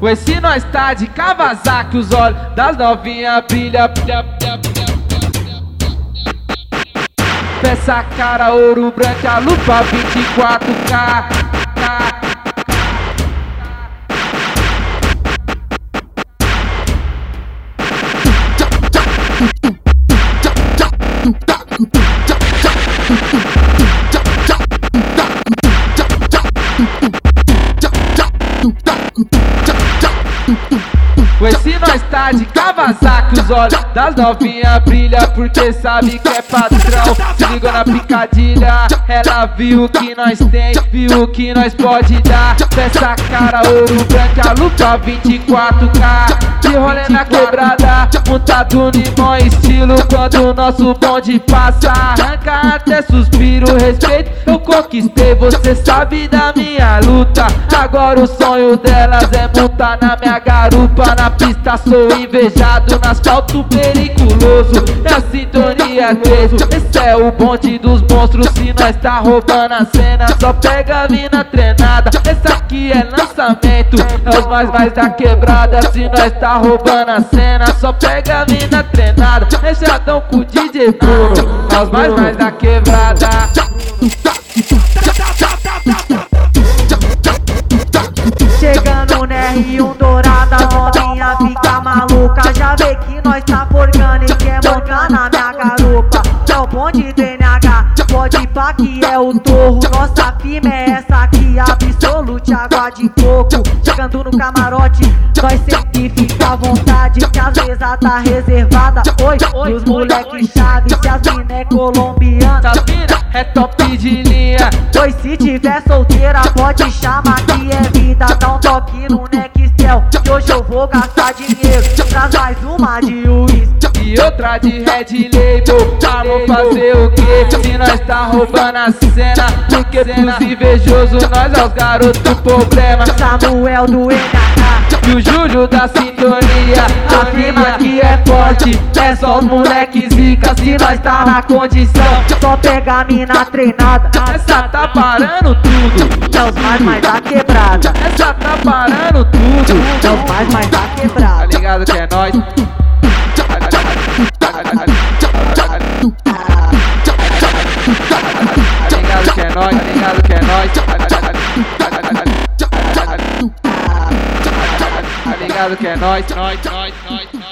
Ué, se nós tá de Kawasaki, os olhos das novinhas brilha, brilha, brilha, brilha. Peça cara, ouro branco, a lupa 24K. Pois se nós tá de Kawasaki, os olhos. Das novinhas brilha Porque sabe que é patrão, se ligou na picadilha Ela viu que nós tem, viu que nós pode dar. Peça cara, ouro branco, a lupa 24K De rolê na quebrada, montado bom estilo. Quando o nosso bonde passa, arranca até suspiro Respeito, eu conquistei, você sabe da minha luta. Agora o sonho delas é montar na minha garupa. Na pista sou invejado, no asfalto periculoso. É a sintonia 3, esse é o bonde dos monstros. Se nós tá roubando a cena, só pega a mina treinada. Esse aqui é lançamento, é os mais mais da quebrada. Se nós tá roubando a cena, só pega a mina treinada. Fechadão com o DJ Bruno, é os mais mais da quebrada R1 dourada, novinha fica maluca. Já vê que nós tá forgando e quer mancar na minha garupa. É o bonde do NH, pode pá que é o torro. Nossa firma é essa aqui, absolute água de coco. Chegando no camarote, nós sempre fica à vontade Que as mesas tá reservada, oi, oi Os moleque chave, se as mina é colombiana. É top de linha. Pois se tiver solteira pode chamar que é vida. Dá um toque no que hoje eu vou gastar dinheiro Traz mais uma de e outra de Red Label Vamos fazer o que? Se nós tá roubando a cena Porque pros invejosos nós é os garotos problema. Samuel do NH E o Júlio da sintonia. Afirma que é forte É só os moleques zica. Se nós tá na condição Só pega a mina treinada. Essa tá parando tudo. É os mais mais da quebrada. Essa tá parando tudo. É os mais mais da Tá quebrada ligado que é nóis? Obrigado, que Nice, nice, nice, nice, nice.